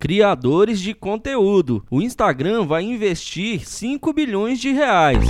Criadores de conteúdo. O Instagram vai investir 5 bilhões de reais.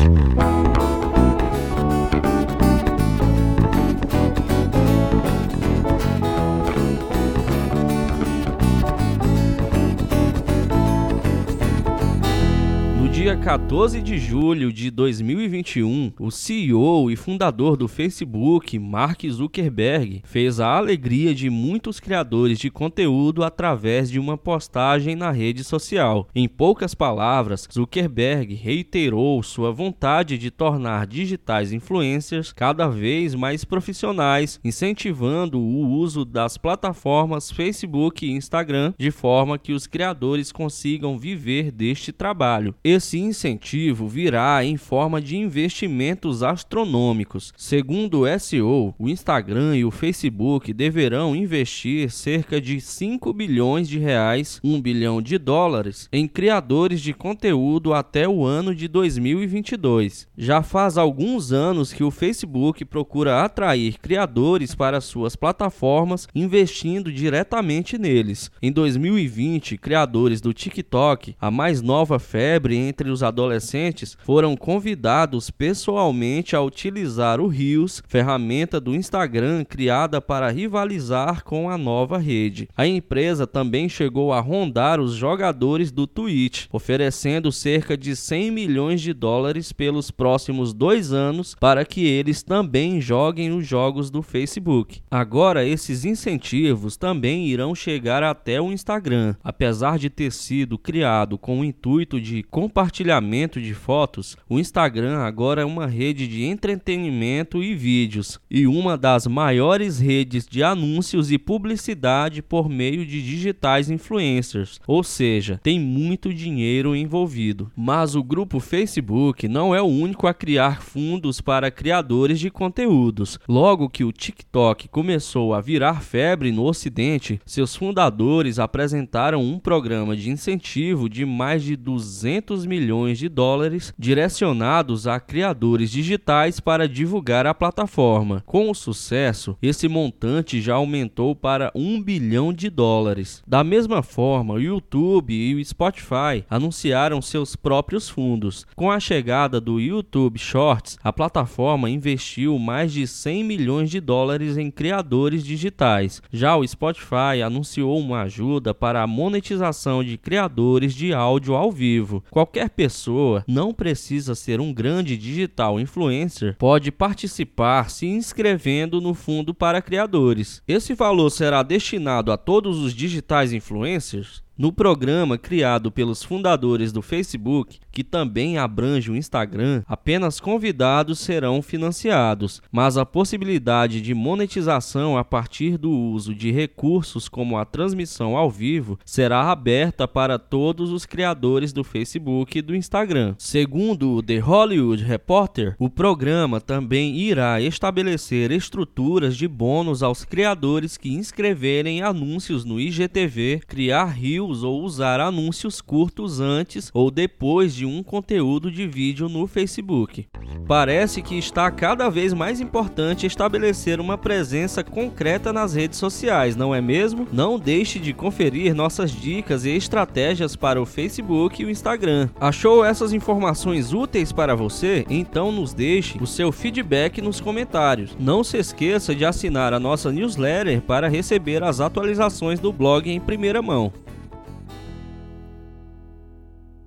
Dia 14 de julho de 2021, o CEO e fundador do Facebook, Mark Zuckerberg, fez a alegria de muitos criadores de conteúdo através de uma postagem na rede social. Em poucas palavras, Zuckerberg reiterou sua vontade de tornar digitais influencers cada vez mais profissionais, incentivando o uso das plataformas Facebook e Instagram de forma que os criadores consigam viver deste trabalho. Esse incentivo virá em forma de investimentos astronômicos. Segundo o SEO, o Instagram e o Facebook deverão investir cerca de 5 bilhões de reais, 1 bilhão de dólares, em criadores de conteúdo até o ano de 2022. Já faz alguns anos que o Facebook procura atrair criadores para suas plataformas, investindo diretamente neles. Em 2020, criadores do TikTok, a mais nova febre entre os adolescentes foram convidados pessoalmente a utilizar o Rios, ferramenta do Instagram criada para rivalizar com a nova rede. A empresa também chegou a rondar os jogadores do Twitch, oferecendo cerca de 100 milhões de dólares pelos próximos dois anos para que eles também joguem os jogos do Facebook. Agora, esses incentivos também irão chegar até o Instagram, apesar de ter sido criado com o intuito de compartilhar compartilhamento de fotos, o Instagram agora é uma rede de entretenimento e vídeos e uma das maiores redes de anúncios e publicidade por meio de digitais influencers, ou seja, tem muito dinheiro envolvido. Mas o grupo Facebook não é o único a criar fundos para criadores de conteúdos. Logo que o TikTok começou a virar febre no Ocidente, seus fundadores apresentaram um programa de incentivo de mais de 200 milhões milhões de dólares direcionados a criadores digitais para divulgar a plataforma. Com o sucesso, esse montante já aumentou para 1 bilhão de dólares. Da mesma forma, o YouTube e o Spotify anunciaram seus próprios fundos. Com a chegada do YouTube Shorts, a plataforma investiu mais de 100 milhões de dólares em criadores digitais. Já o Spotify anunciou uma ajuda para a monetização de criadores de áudio ao vivo. Qualquer pessoa, não precisa ser um grande digital influencer, pode participar se inscrevendo no fundo para criadores. Esse valor será destinado a todos os digitais influencers? No programa criado pelos fundadores do Facebook, que também abrange o Instagram, apenas convidados serão financiados, mas a possibilidade de monetização a partir do uso de recursos como a transmissão ao vivo será aberta para todos os criadores do Facebook e do Instagram. Segundo o The Hollywood Reporter, o programa também irá estabelecer estruturas de bônus aos criadores que inscreverem anúncios no IGTV, criar rios ou usar anúncios curtos antes ou depois de um conteúdo de vídeo no Facebook. Parece que está cada vez mais importante estabelecer uma presença concreta nas redes sociais, não é mesmo? Não deixe de conferir nossas dicas e estratégias para o Facebook e o Instagram. Achou essas informações úteis para você? Então nos deixe o seu feedback nos comentários. Não se esqueça de assinar a nossa newsletter para receber as atualizações do blog em primeira mão.